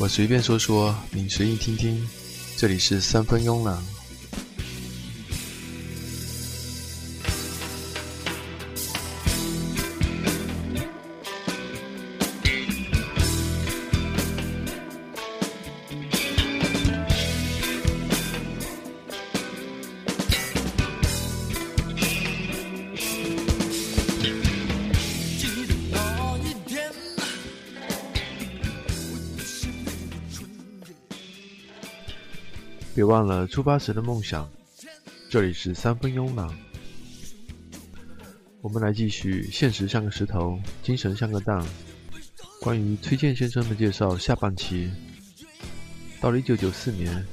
我随便说说，你随意听听。这里是三分慵懒。忘了出发时的梦想。这里是三分慵懒，我们来继续。现实像个石头，精神像个蛋。关于崔健先生的介绍下半期。到了1994年，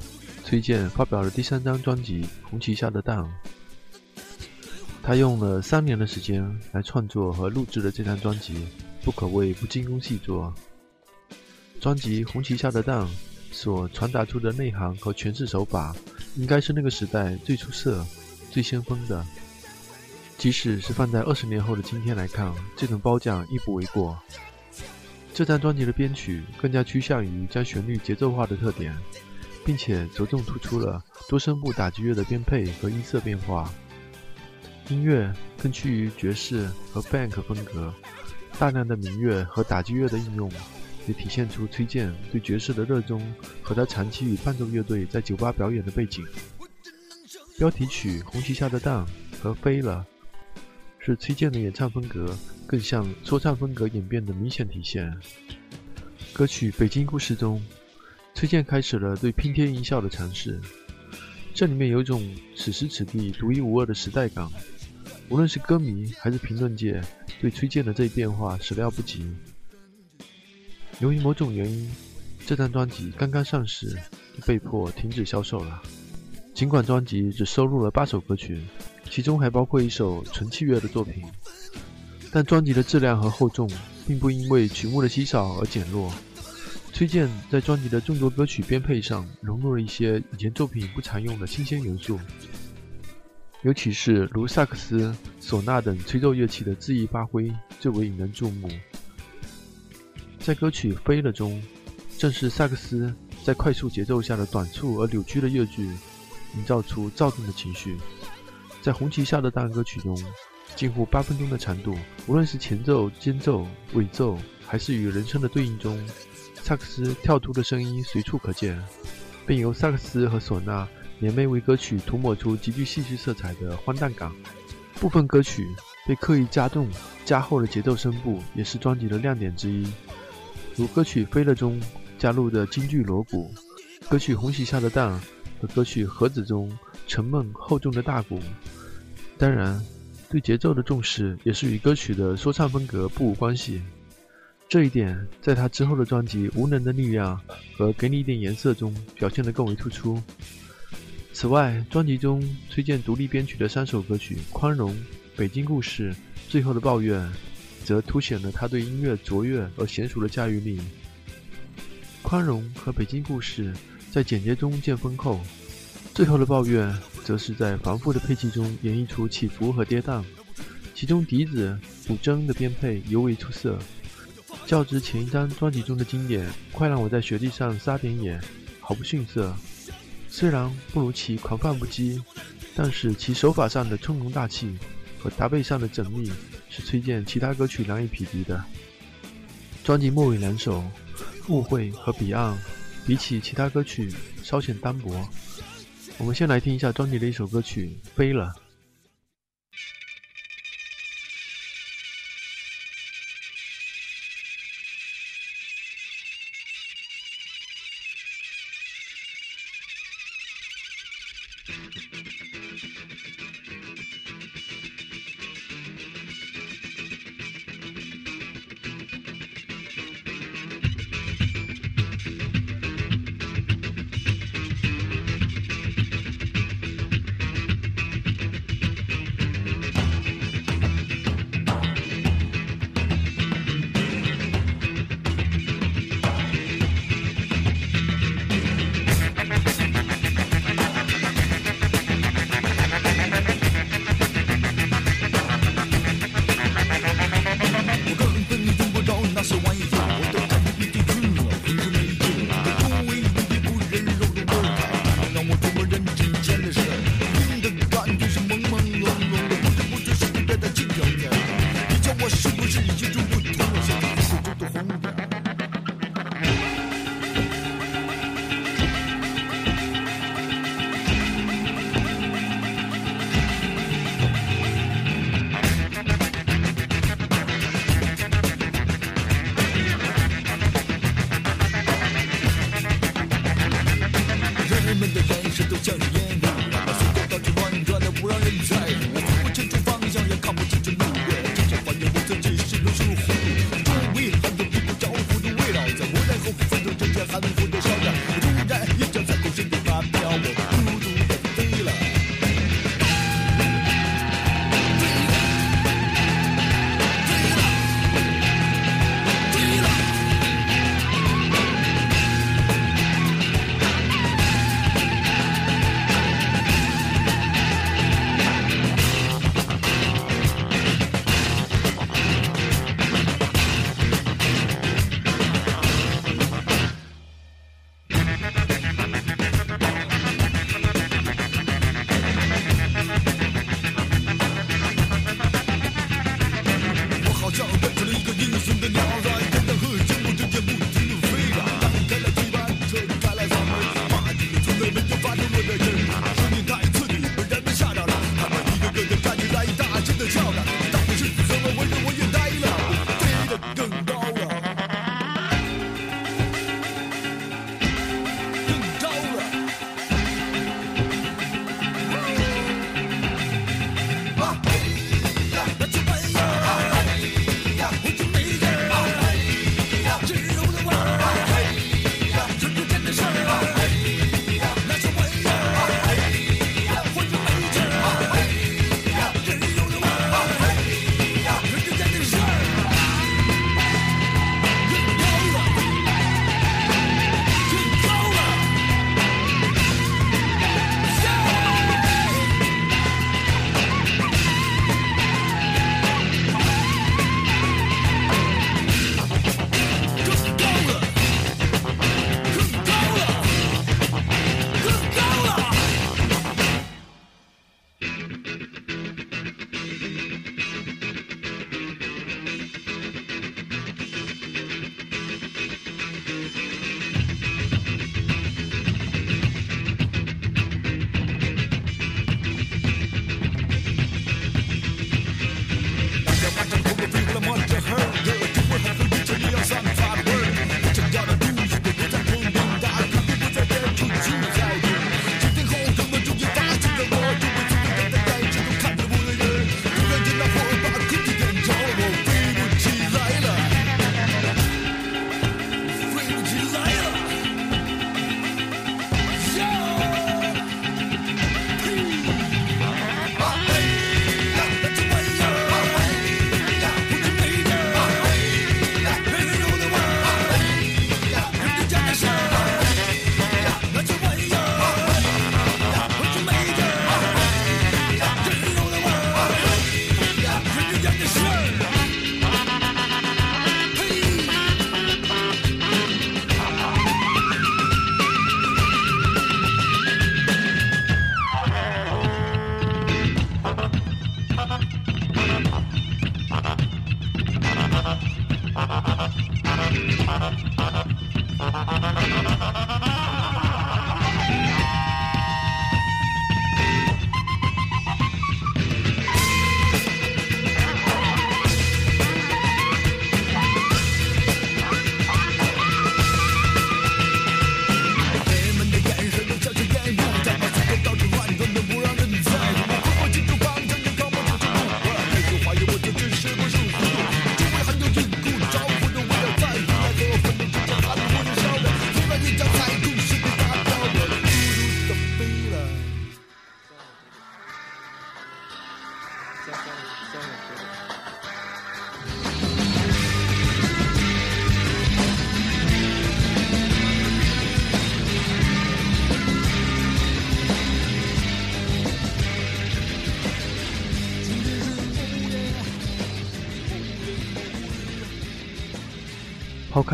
崔健发表了第三张专辑《红旗下的蛋》。他用了三年的时间来创作和录制了这张专辑，不可谓不精工细作。专辑《红旗下的蛋》。所传达出的内涵和诠释手法，应该是那个时代最出色、最先锋的。即使是放在二十年后的今天来看，这种褒奖亦不为过。这张专辑的编曲更加趋向于将旋律节奏化的特点，并且着重突出了多声部打击乐的编配和音色变化。音乐更趋于爵士和 funk 风格，大量的民乐和打击乐的应用。也体现出崔健对爵士的热衷和他长期与伴奏乐队在酒吧表演的背景。标题曲《红旗下的蛋》和《飞了》是崔健的演唱风格更像说唱风格演变的明显体现。歌曲《北京故事》中，崔健开始了对拼贴音效的尝试，这里面有一种此时此地独一无二的时代感。无论是歌迷还是评论界，对崔健的这一变化始料不及。由于某种原因，这张专辑刚刚上市就被迫停止销售了。尽管专辑只收录了八首歌曲，其中还包括一首纯器乐的作品，但专辑的质量和厚重并不因为曲目的稀少而减弱。崔健在专辑的众多歌曲编配上融入了一些以前作品不常用的新鲜元素，尤其是如萨克斯、唢呐等吹奏乐器的恣意发挥最为引人注目。在歌曲《飞了》中，正是萨克斯在快速节奏下的短促而扭曲的乐句，营造出躁动的情绪。在《红旗下的大》歌曲中，近乎八分钟的长度，无论是前奏、间奏、尾奏，还是与人声的对应中，萨克斯跳突的声音随处可见，并由萨克斯和唢呐联袂为歌曲涂抹出极具戏剧色彩的荒诞感。部分歌曲被刻意加重、加厚的节奏声部，也是专辑的亮点之一。如歌曲《飞了》中加入的京剧锣鼓，歌曲《红旗下的蛋》和歌曲《盒子》中沉闷厚重的大鼓。当然，对节奏的重视也是与歌曲的说唱风格不无关系。这一点在他之后的专辑《无能的力量》和《给你一点颜色》中表现得更为突出。此外，专辑中崔健独立编曲的三首歌曲《宽容》《北京故事》《最后的抱怨》。则凸显了他对音乐卓越而娴熟的驾驭力。宽容和北京故事在简洁中见丰厚，最后的抱怨则是在繁复的配器中演绎出起伏和跌宕，其中笛子、古筝的编配尤为出色。较之前一张专辑中的经典《快让我在雪地上撒点野》，毫不逊色。虽然不如其狂放不羁，但是其手法上的从容大气和搭配上的缜密。是崔健其他歌曲难以匹敌的。专辑末尾两首《误会》和《彼岸》，比起其他歌曲稍显单薄。我们先来听一下专辑的一首歌曲《飞了》。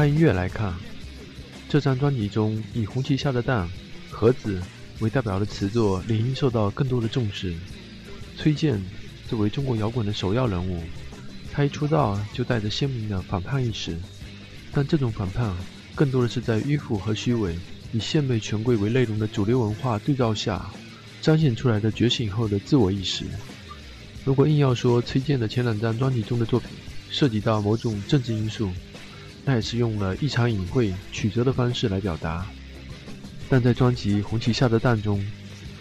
开音乐来看，这张专辑中以《红旗下的蛋》《盒子》为代表的词作理应受到更多的重视。崔健作为中国摇滚的首要人物，他一出道就带着鲜明的反叛意识，但这种反叛更多的是在迂腐和虚伪、以献媚权贵为内容的主流文化对照下彰显出来的觉醒后的自我意识。如果硬要说崔健的前两张专辑中的作品涉及到某种政治因素，那也是用了异常隐晦、曲折的方式来表达，但在专辑《红旗下的蛋》中，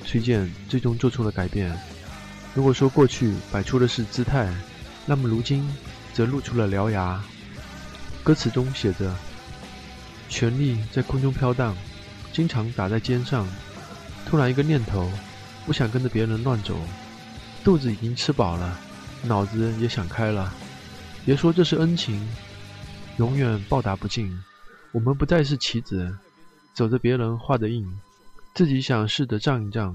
崔健最终做出了改变。如果说过去摆出的是姿态，那么如今则露出了獠牙。歌词中写着：“权力在空中飘荡，经常打在肩上。突然一个念头，不想跟着别人乱走。肚子已经吃饱了，脑子也想开了。别说这是恩情。”永远报答不尽。我们不再是棋子，走着别人画的印，自己想试着站一站，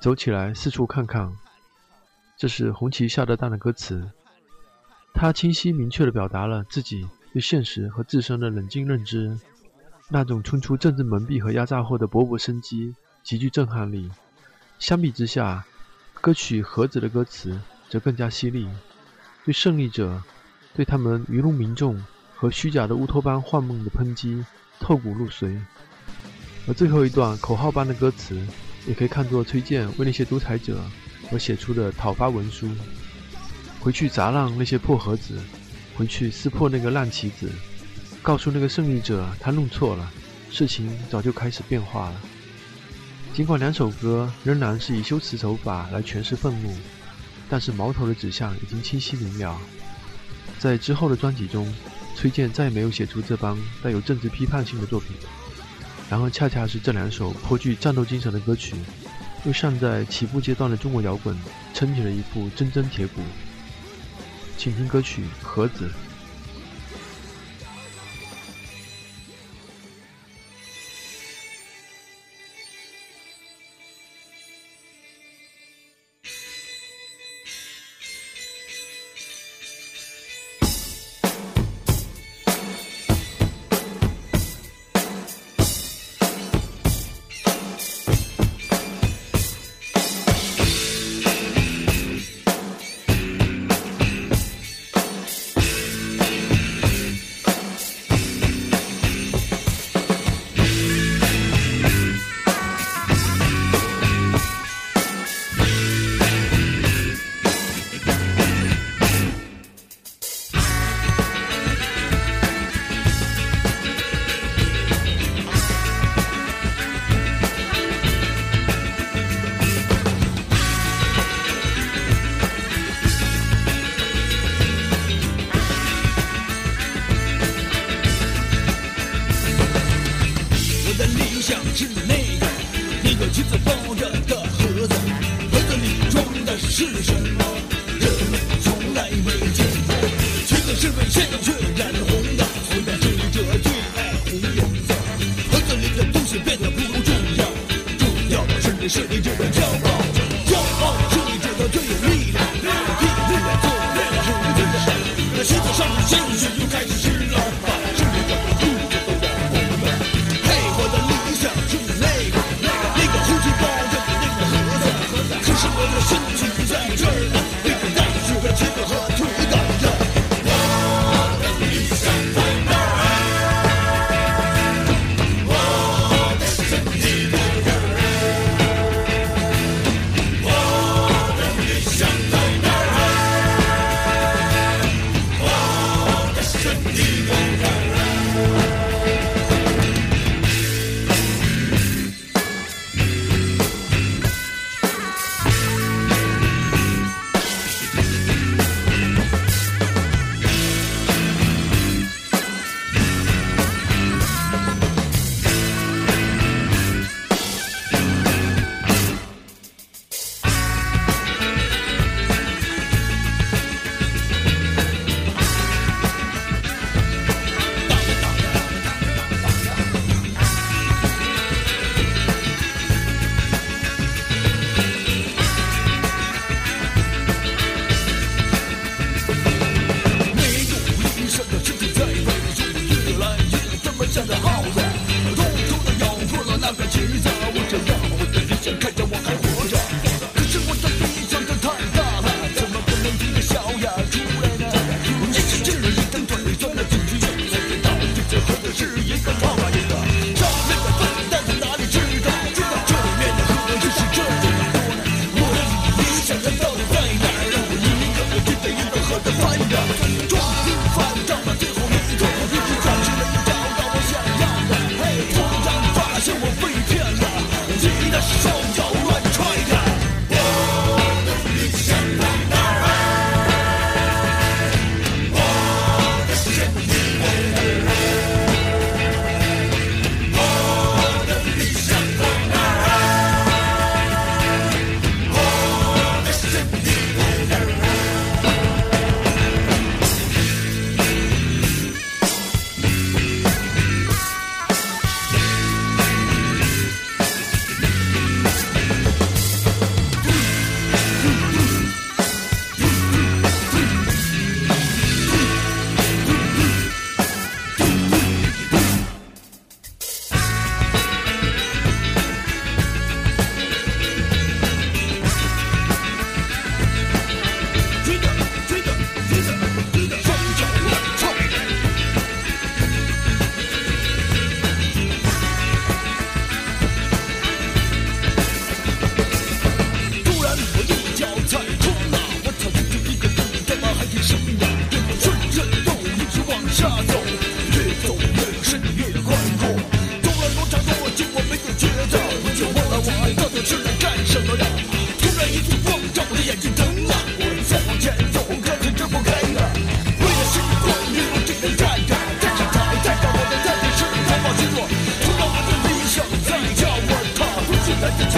走起来四处看看。这是红旗下的蛋的歌词，它清晰明确地表达了自己对现实和自身的冷静认知。那种冲出政治蒙蔽和压榨后的勃勃生机，极具震撼力。相比之下，歌曲《盒子》的歌词则更加犀利，对胜利者，对他们愚弄民众。和虚假的乌托邦幻梦的抨击透骨入髓，而最后一段口号般的歌词，也可以看作崔健为那些独裁者而写出的讨伐文书。回去砸烂那些破盒子，回去撕破那个烂棋子，告诉那个胜利者他弄错了，事情早就开始变化了。尽管两首歌仍然是以修辞手法来诠释愤怒，但是矛头的指向已经清晰明了。在之后的专辑中。崔健再也没有写出这帮带有政治批判性的作品，然而恰恰是这两首颇具战斗精神的歌曲，为尚在起步阶段的中国摇滚撑起了一副铮铮铁骨。请听歌曲《盒子》。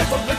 专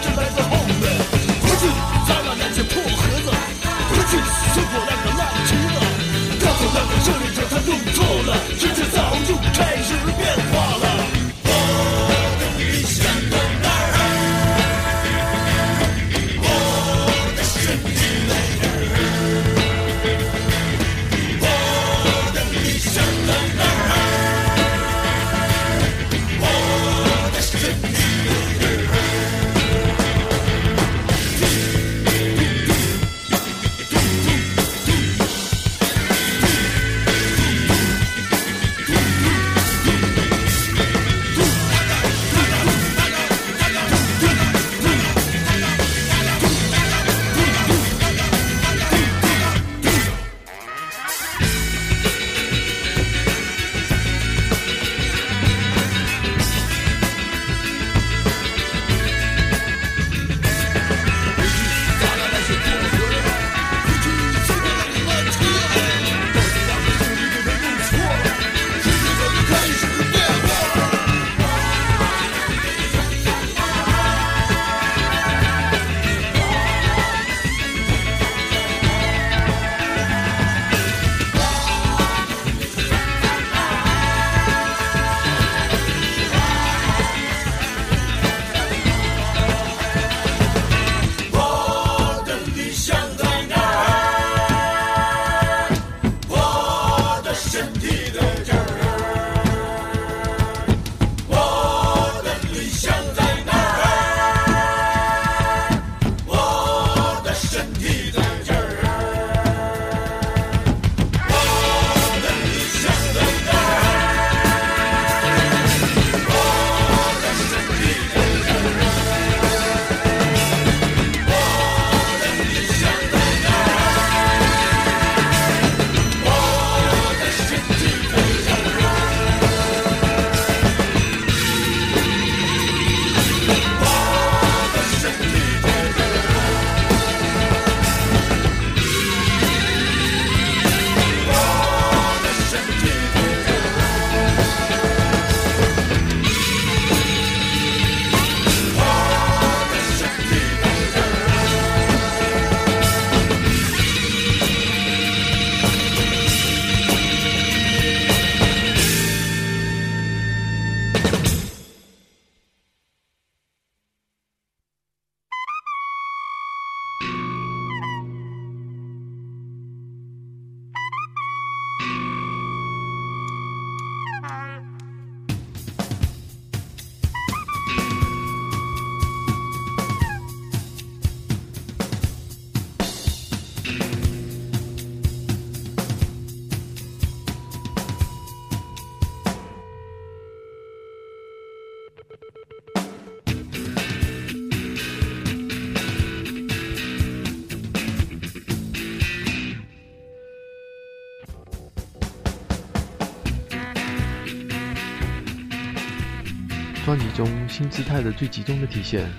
新姿态的最集中的体现，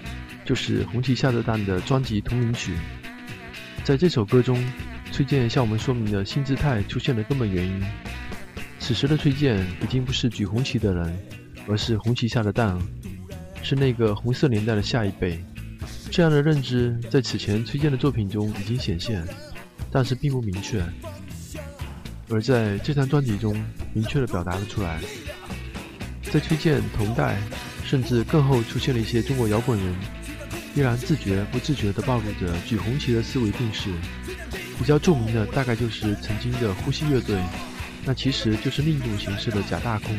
就是红旗下的蛋的专辑同名曲。在这首歌中，崔健向我们说明了新姿态出现的根本原因。此时的崔健已经不是举红旗的人，而是红旗下的蛋，是那个红色年代的下一辈。这样的认知在此前崔健的作品中已经显现，但是并不明确，而在这张专辑中明确的表达了出来。在崔健同代，甚至更后出现了一些中国摇滚人，依然自觉不自觉地暴露着举红旗的思维定式。比较著名的大概就是曾经的呼吸乐队，那其实就是另一种形式的假大空。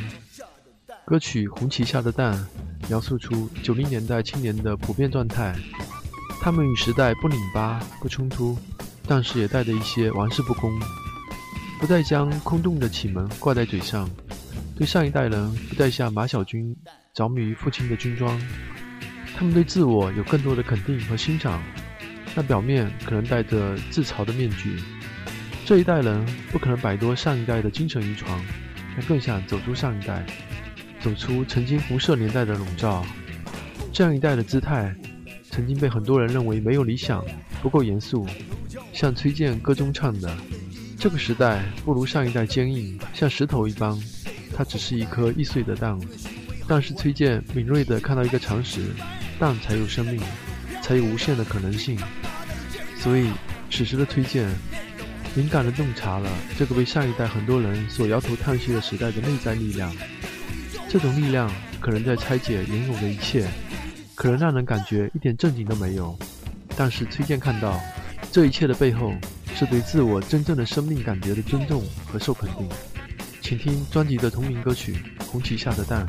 歌曲《红旗下的蛋》描述出九零年代青年的普遍状态，他们与时代不拧巴不冲突，但是也带着一些玩世不恭，不再将空洞的启蒙挂在嘴上。对上一代人不再像马小军着迷于父亲的军装，他们对自我有更多的肯定和欣赏，那表面可能戴着自嘲的面具。这一代人不可能摆脱上一代的精神遗传，但更想走出上一代，走出曾经辐射年代的笼罩。这样一代的姿态，曾经被很多人认为没有理想，不够严肃。像崔健歌中唱的：“这个时代不如上一代坚硬，像石头一般。它只是一颗易碎的蛋。”但是崔健敏锐地看到一个常识：蛋才有生命，才有无限的可能性。所以此时的崔健，敏感地洞察了这个被上一代很多人所摇头叹息的时代的内在力量。这种力量可能在拆解原有的一切。可能让人感觉一点正经都没有，但是崔健看到这一切的背后，是对自我真正的生命感觉的尊重和受肯定。请听专辑的同名歌曲《红旗下的蛋》。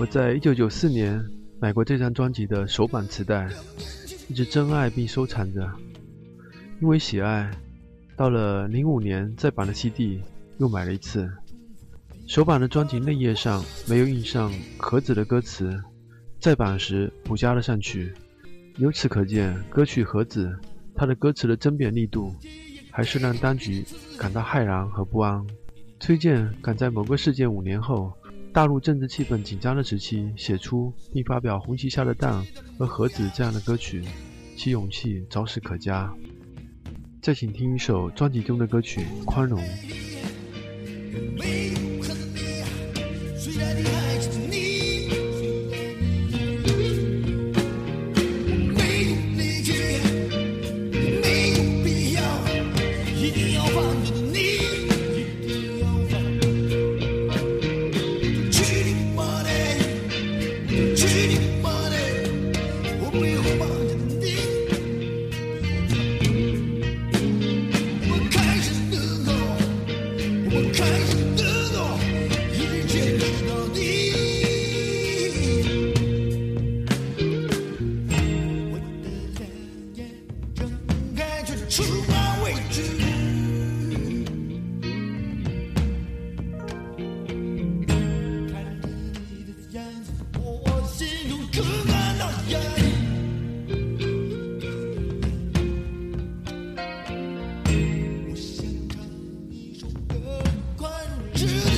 我在一九九四年买过这张专辑的首版磁带，一直珍爱并收藏着。因为喜爱，到了零五年再版的 CD 又买了一次。首版的专辑内页上没有印上盒子的歌词，再版时补加了上去。由此可见，歌曲《盒子》它的歌词的甄别力度，还是让当局感到骇然和不安。崔健赶在某个事件五年后。大陆政治气氛紧张的时期，写出并发表《红旗下的蛋》和《盒子》这样的歌曲，其勇气着实可嘉。再请听一首专辑中的歌曲《宽容》。do.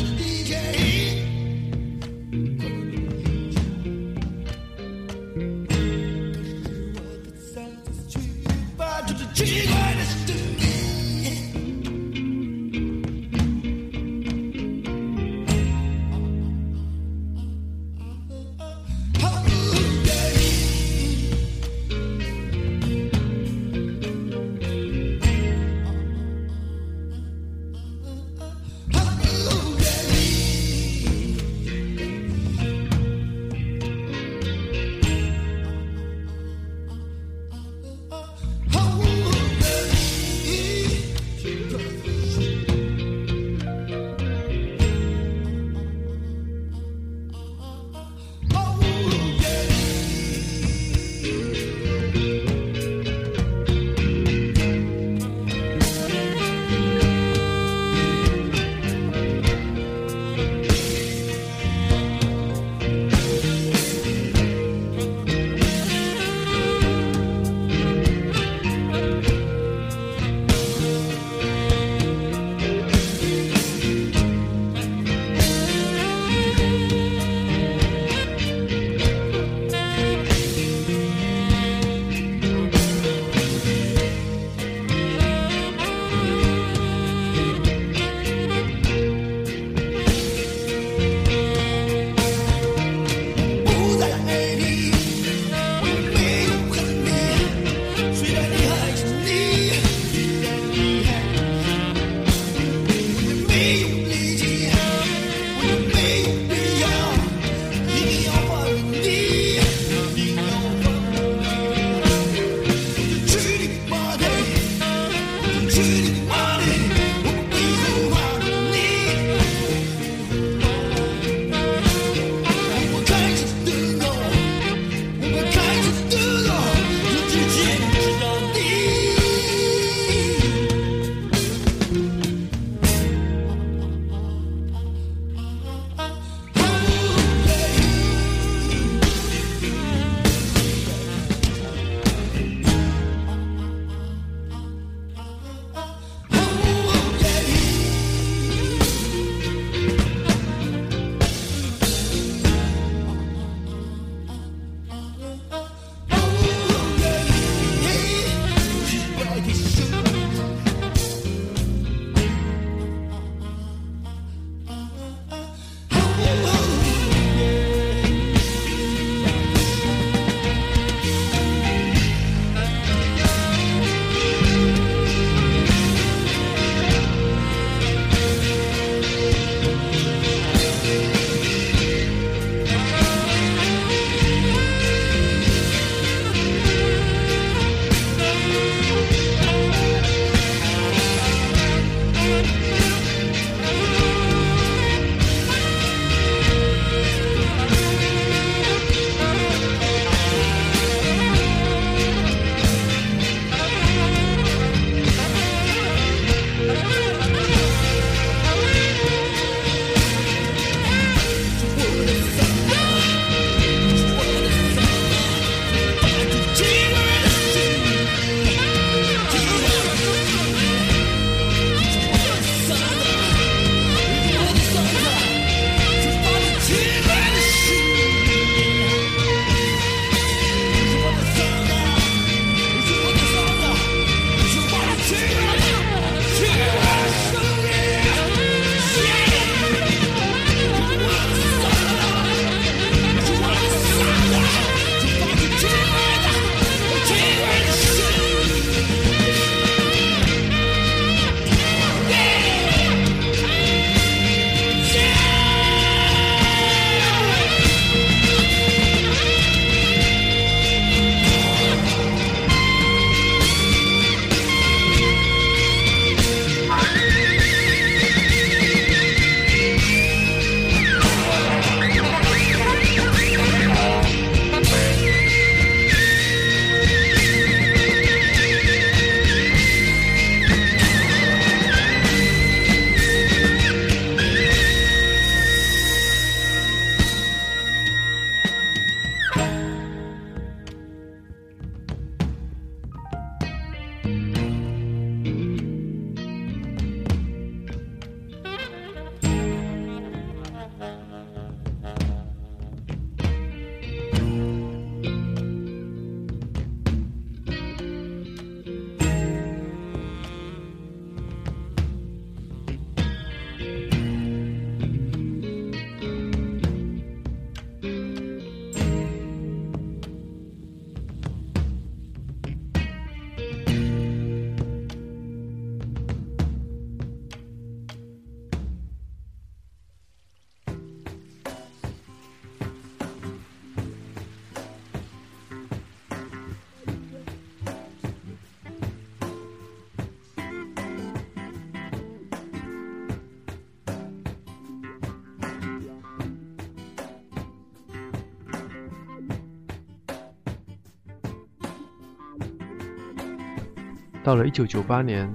到了1998年，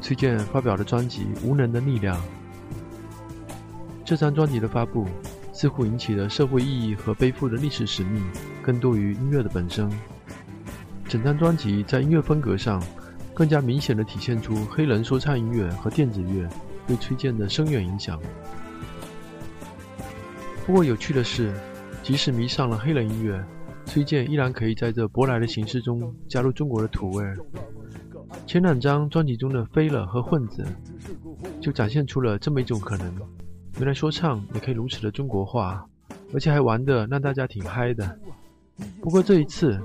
崔健发表了专辑《无能的力量》。这张专辑的发布，似乎引起了社会意义和背负的历史使命，更多于音乐的本身。整张专辑在音乐风格上，更加明显地体现出黑人说唱音乐和电子乐对崔健的深远影响。不过有趣的是，即使迷上了黑人音乐，崔健依然可以在这舶来的形式中加入中国的土味。前两张专辑中的《飞了》和《混子》，就展现出了这么一种可能：原来说唱也可以如此的中国化，而且还玩得让大家挺嗨的。不过这一次，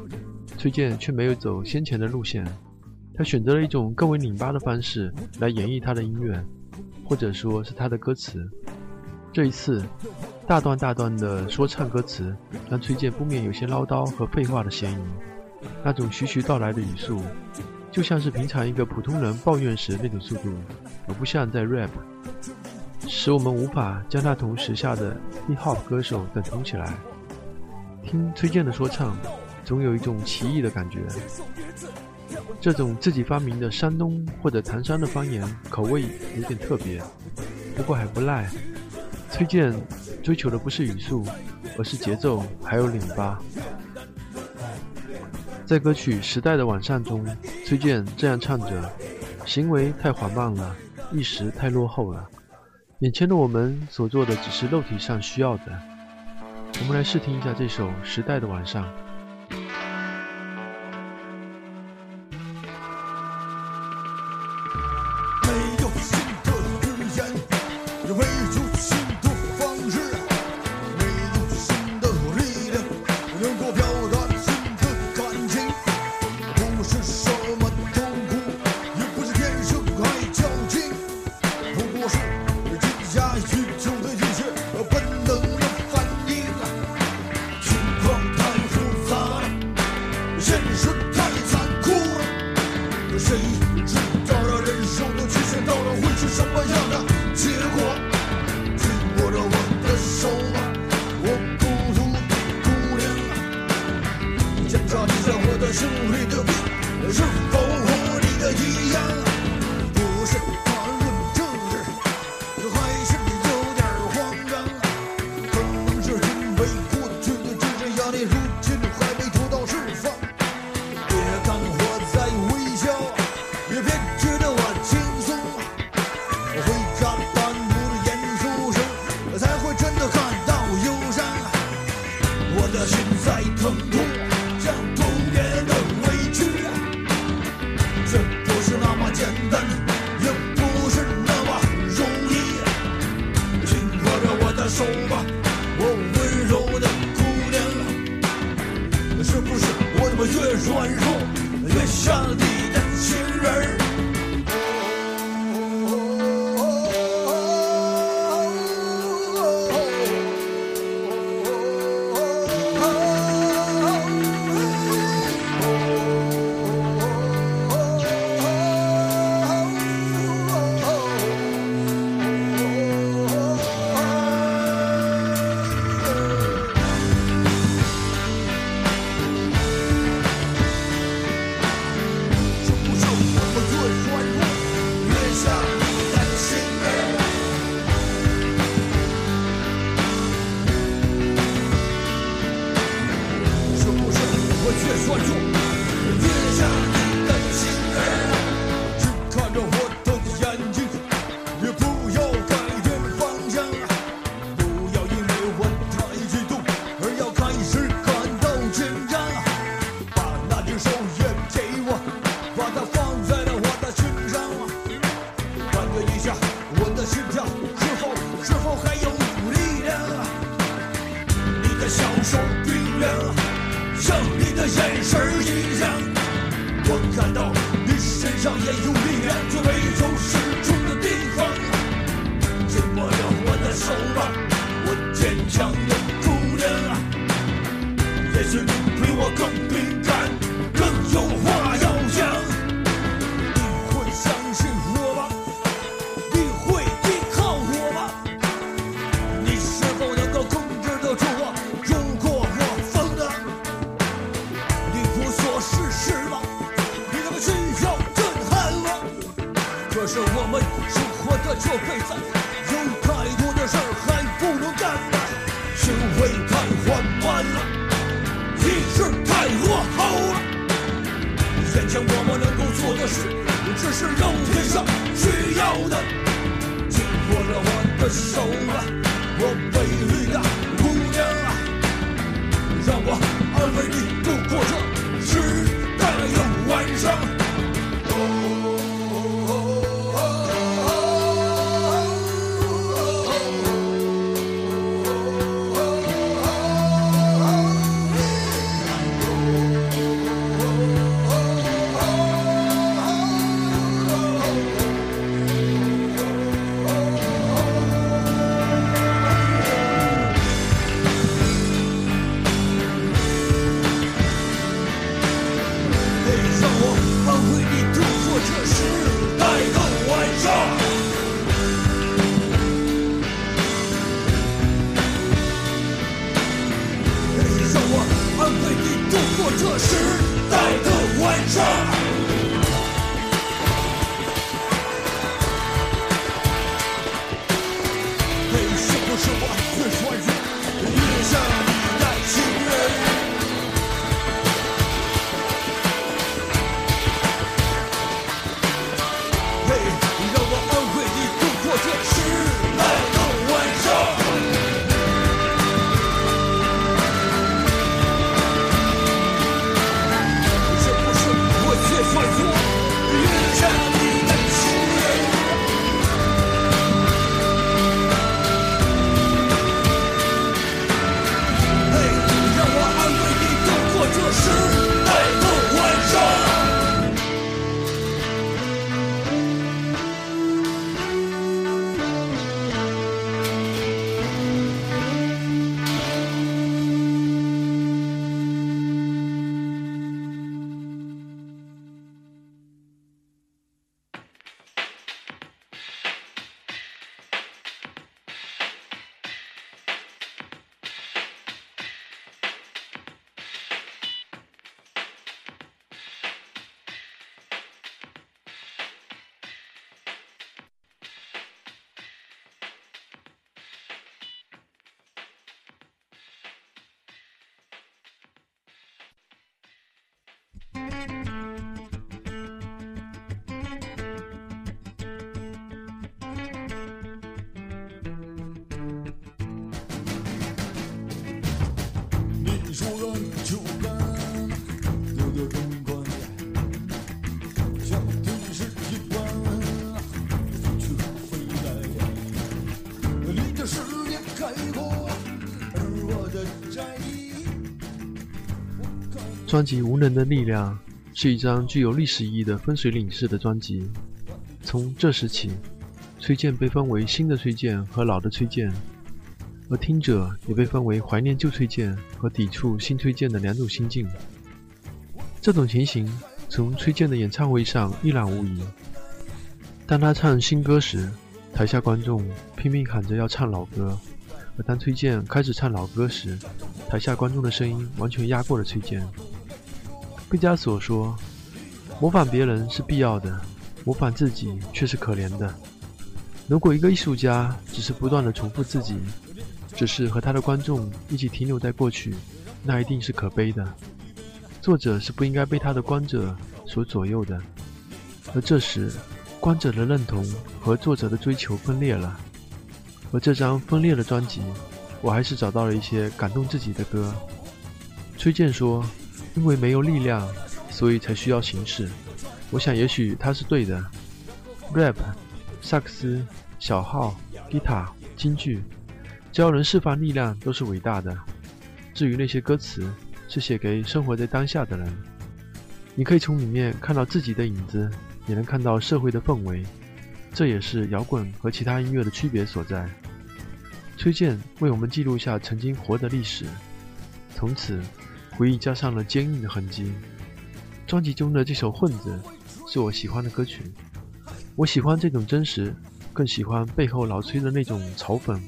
崔健却没有走先前的路线，他选择了一种更为拧巴的方式来演绎他的音乐，或者说是他的歌词。这一次，大段大段的说唱歌词让崔健不免有些唠叨和废话的嫌疑。那种徐徐道来的语速，就像是平常一个普通人抱怨时那种速度，而不像在 rap，使我们无法将他同时下的 hip hop 歌手等同起来。听崔健的说唱。总有一种奇异的感觉，这种自己发明的山东或者唐山的方言口味有点特别，不过还不赖。崔健追求的不是语速，而是节奏，还有拧巴。在歌曲《时代的晚上》中，崔健这样唱着：“行为太缓慢了，意识太落后了，眼前的我们所做的只是肉体上需要的。”我们来试听一下这首《时代的晚上》。专辑《无能的力量》是一张具有历史意义的分水岭式的专辑。从这时起，崔健被分为新的崔健和老的崔健，而听者也被分为怀念旧崔健和抵触新崔健的两种心境。这种情形从崔健的演唱会上一览无遗。当他唱新歌时，台下观众拼命喊着要唱老歌；而当崔健开始唱老歌时，台下观众的声音完全压过了崔健。毕加索说：“模仿别人是必要的，模仿自己却是可怜的。如果一个艺术家只是不断地重复自己，只是和他的观众一起停留在过去，那一定是可悲的。作者是不应该被他的观者所左右的。而这时，观者的认同和作者的追求分裂了。而这张分裂的专辑，我还是找到了一些感动自己的歌。崔健说。”因为没有力量，所以才需要形式。我想，也许他是对的。rap、萨克斯、小号、吉他、京剧，只要能释放力量，都是伟大的。至于那些歌词，是写给生活在当下的人。你可以从里面看到自己的影子，也能看到社会的氛围。这也是摇滚和其他音乐的区别所在。崔健为我们记录下曾经活的历史，从此。回忆加上了坚硬的痕迹。专辑中的这首《混子》是我喜欢的歌曲，我喜欢这种真实，更喜欢背后老崔的那种嘲讽。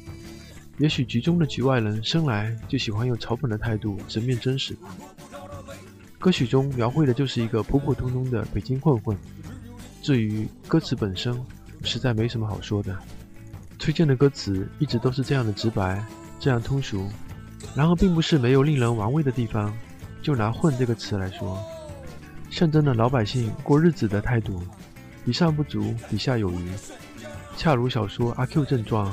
也许局中的局外人生来就喜欢用嘲讽的态度直面真实吧。歌曲中描绘的就是一个普普通通的北京混混。至于歌词本身，实在没什么好说的。崔健的歌词一直都是这样的直白，这样通俗。然而并不是没有令人玩味的地方就拿混这个词来说。象征着老百姓过日子的态度比上不足比下有余。恰如小说阿 q 正传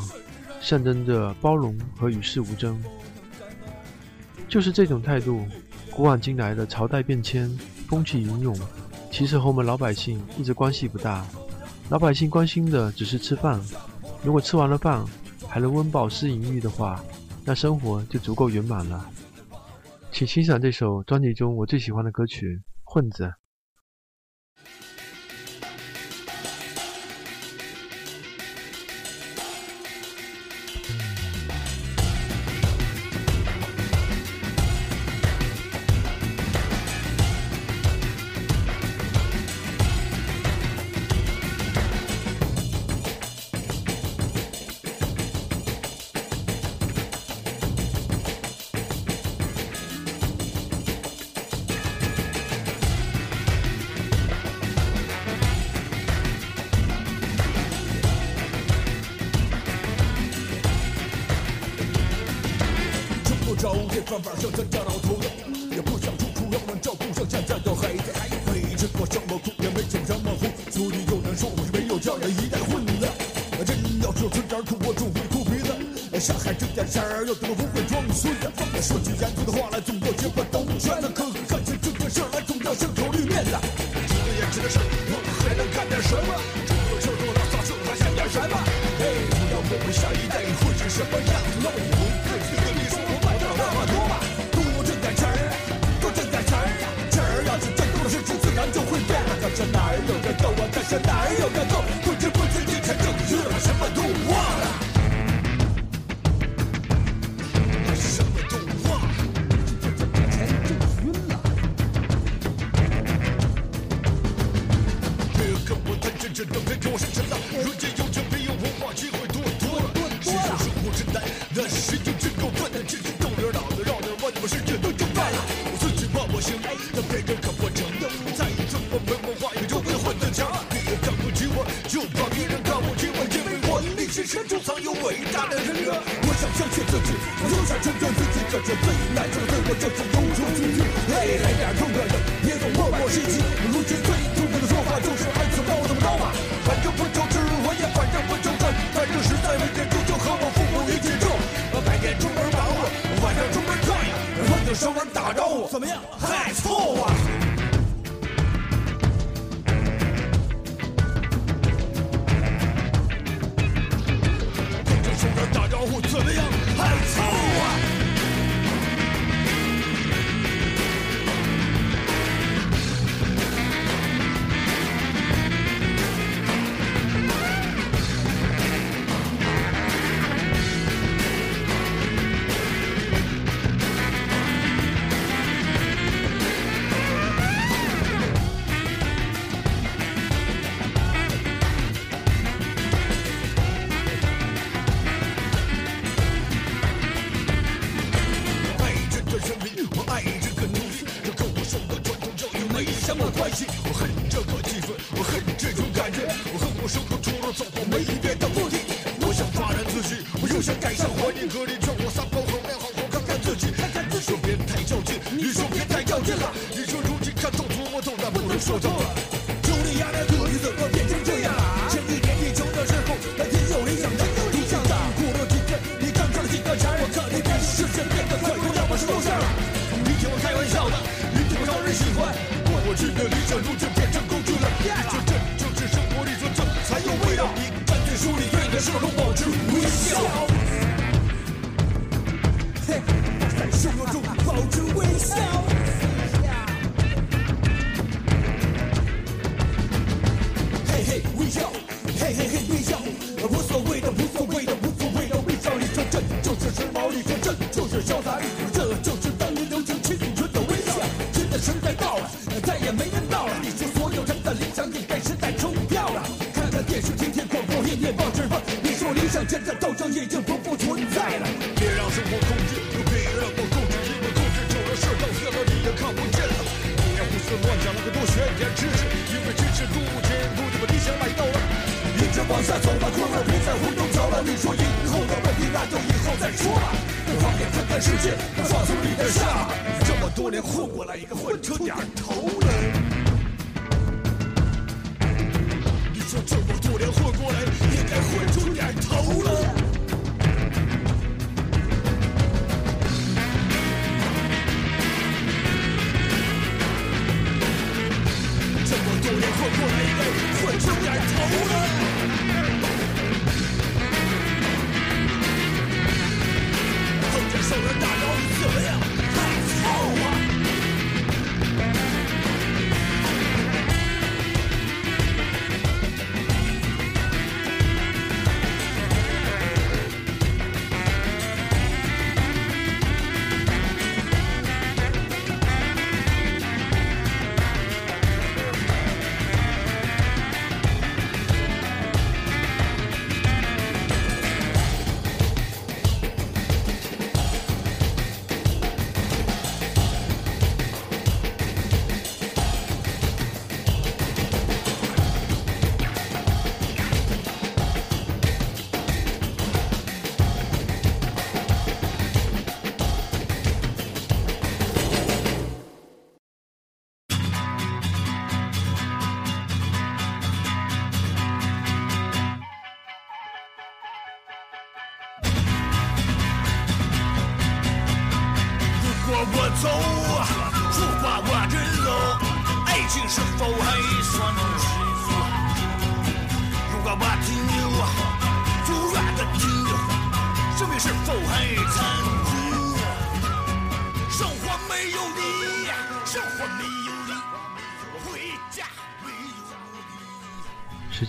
象征着包容和与世无争。就是这种态度古往今来的朝代变迁风起云涌其实和我们老百姓一直关系不大。老百姓关心的只是吃饭如果吃完了饭还能温饱思淫欲的话那生活就足够圆满了。请欣赏这首专辑中我最喜欢的歌曲混子。大晚上在家老头乐也不想处处让人照顾像现在的孩子还没吃过什么苦也没享什么福所以有人说我没有家养的一代混子真要说吃点苦我总会哭鼻子。上海这点事儿又怎么不会装孙子说句严肃的话来总要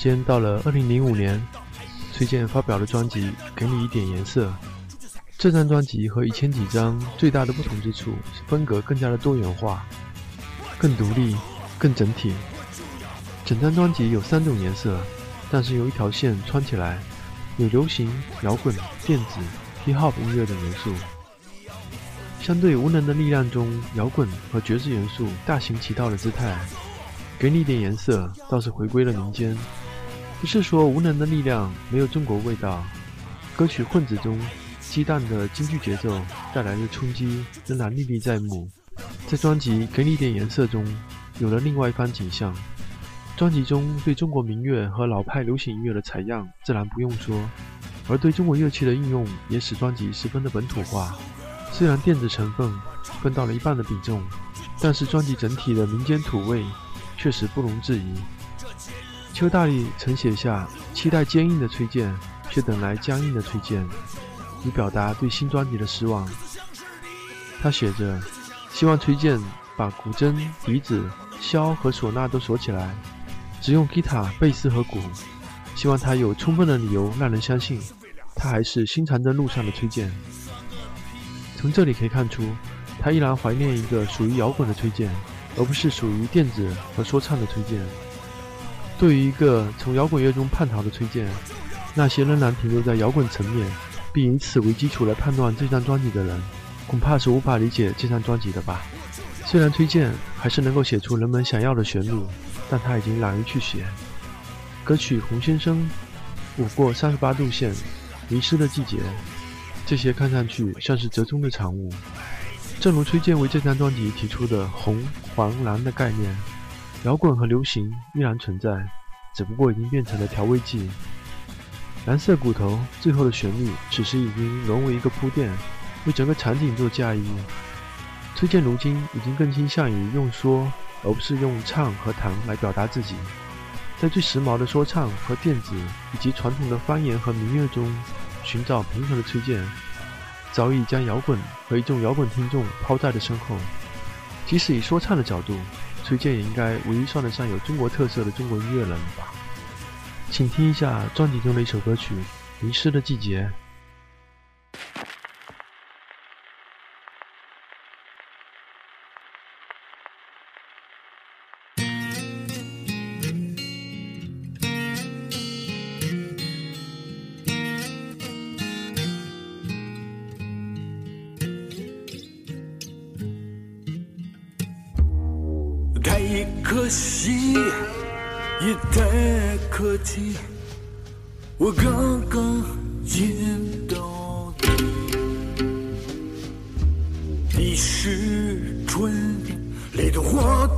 间到了二零零五年，崔健发表了专辑《给你一点颜色》。这张专辑和以前几张最大的不同之处是风格更加的多元化，更独立，更整体。整张专辑有三种颜色，但是有一条线穿起来，有流行、摇滚、电子、hip hop 音乐等元素。相对无能的力量中，摇滚和爵士元素大行其道的姿态。给你一点颜色，倒是回归了民间。不是说无能的力量没有中国味道，歌曲混子中鸡蛋的京剧节奏带来的冲击仍然历历在目。在专辑《给你点颜色》中，有了另外一番景象。专辑中对中国民乐和老派流行音乐的采样自然不用说，而对中国乐器的应用也使专辑十分的本土化。虽然电子成分分到了一半的比重，但是专辑整体的民间土味确实不容置疑。邱大力曾写下“期待坚硬的崔健，却等来僵硬的崔健”，以表达对新专辑的失望。他写着：“希望崔健把古筝、笛子、箫和唢呐都锁起来，只用吉他、贝斯和鼓。希望他有充分的理由让人相信，他还是新长征路上的崔健。”从这里可以看出，他依然怀念一个属于摇滚的崔健，而不是属于电子和说唱的崔健。对于一个从摇滚乐中叛逃的崔健，那些仍然停留在摇滚层面，并以此为基础来判断这张专辑的人，恐怕是无法理解这张专辑的吧。虽然崔健还是能够写出人们想要的旋律，但他已经懒于去写。歌曲《洪先生》、《舞过三十八度线》、《迷失的季节》，这些看上去像是折中的产物。正如崔健为这张专辑提出的“红、黄、蓝”的概念。摇滚和流行依然存在，只不过已经变成了调味剂。蓝色骨头最后的旋律，此时已经沦为一个铺垫，为整个场景做嫁衣。崔健如今已经更倾向于用说，而不是用唱和弹来表达自己。在最时髦的说唱和电子，以及传统的方言和民乐中，寻找平衡的崔健，早已将摇滚和一众摇滚听众抛在了身后。即使以说唱的角度，崔健也应该唯一算得上有中国特色的中国音乐人吧。请听一下专辑中的一首歌曲《迷失的季节》。可惜，也太客气。我刚刚见到你，你是春天里的花。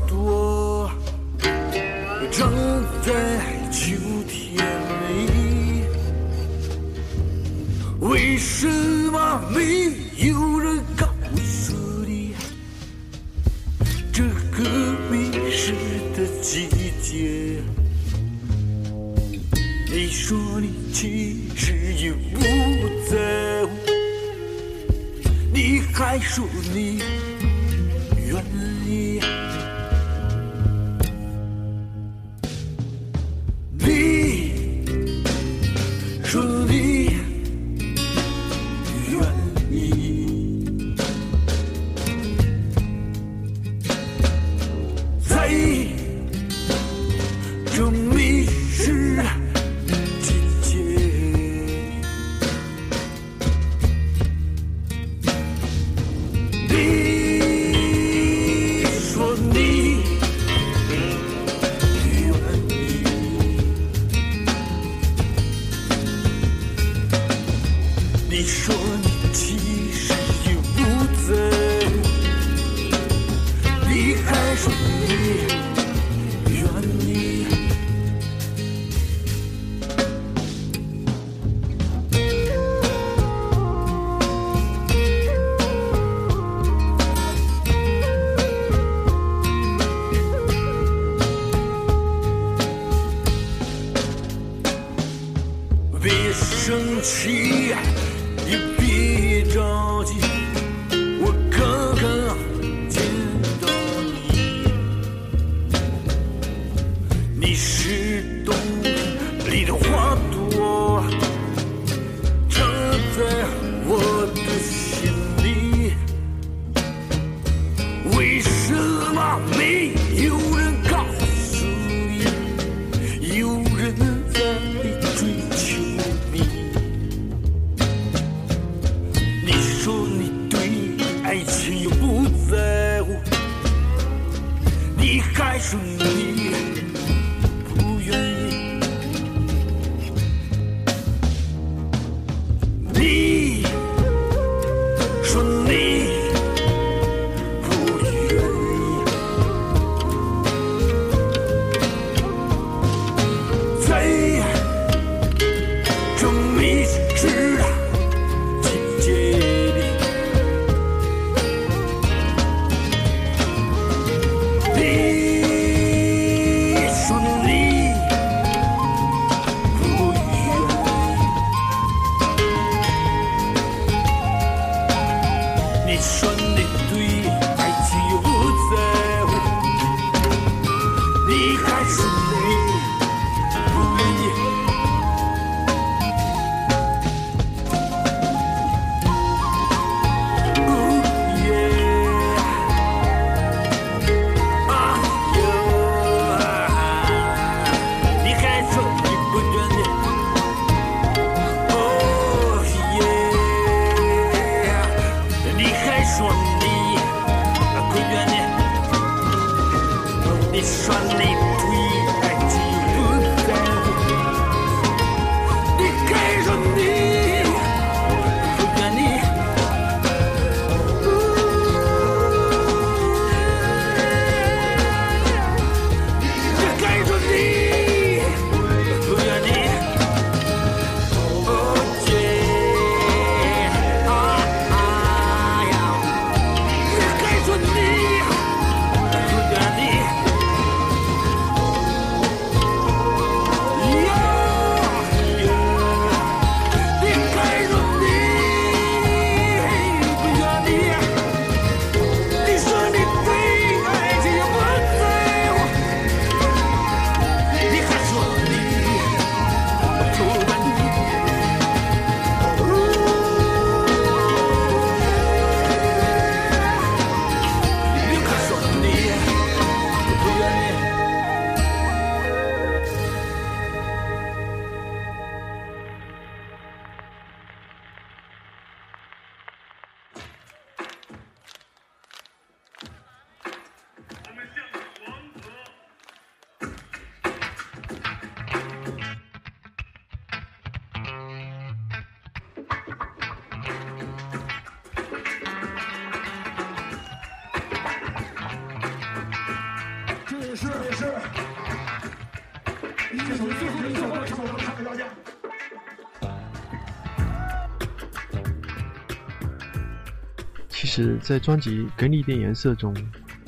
在专辑《给你一点颜色》中，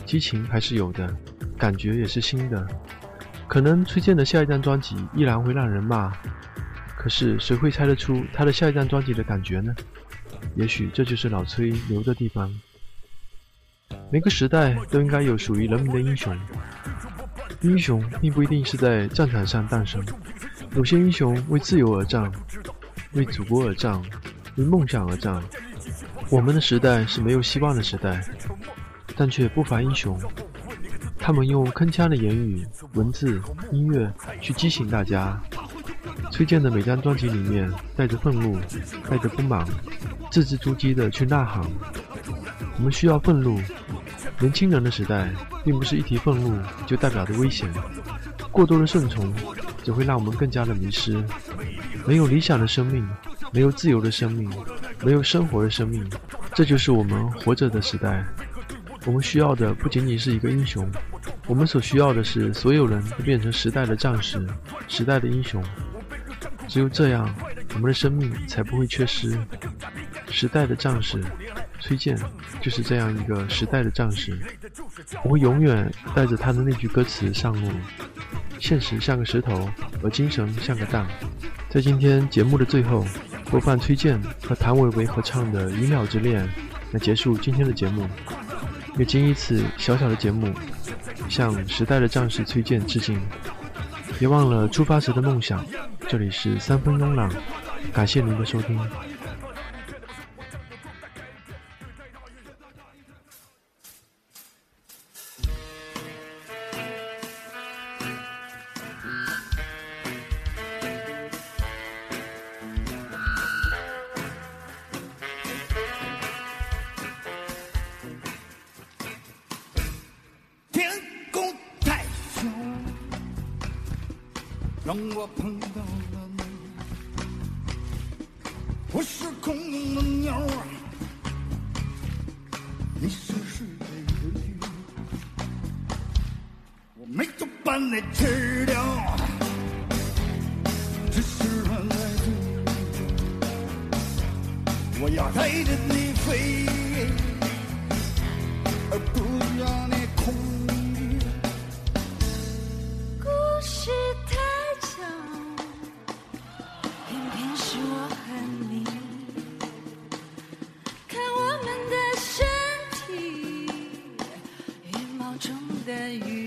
激情还是有的，感觉也是新的。可能崔健的下一张专辑依然会让人骂，可是谁会猜得出他的下一张专辑的感觉呢？也许这就是老崔牛的地方。每个时代都应该有属于人民的英雄，英雄并不一定是在战场上诞生，有些英雄为自由而战，为祖国而战，为梦想而战。我们的时代是没有希望的时代，但却不乏英雄。他们用铿锵的言语、文字、音乐去激醒大家。崔健的每张专辑里面带着愤怒，带着不满，字字珠玑的去呐喊。我们需要愤怒。年轻人的时代，并不是一提愤怒就代表着危险。过多的顺从，只会让我们更加的迷失。没有理想的生命，没有自由的生命。没有生活的生命，这就是我们活着的时代。我们需要的不仅仅是一个英雄，我们所需要的是所有人都变成时代的战士、时代的英雄。只有这样，我们的生命才不会缺失。时代的战士，崔健就是这样一个时代的战士。我会永远带着他的那句歌词上路：现实像个石头，而精神像个蛋。在今天节目的最后。播放崔健和谭维维合唱的《鱼鸟之恋》，来结束今天的节目。也经一次小小的节目，向时代的战士崔健致敬。别忘了出发时的梦想。这里是三分慵懒，感谢您的收听。我碰到了你，我是空中的鸟儿，你是水里的鱼，我没有把你吃掉，只是换来的我要带着你飞，而不让你空。沉到的雨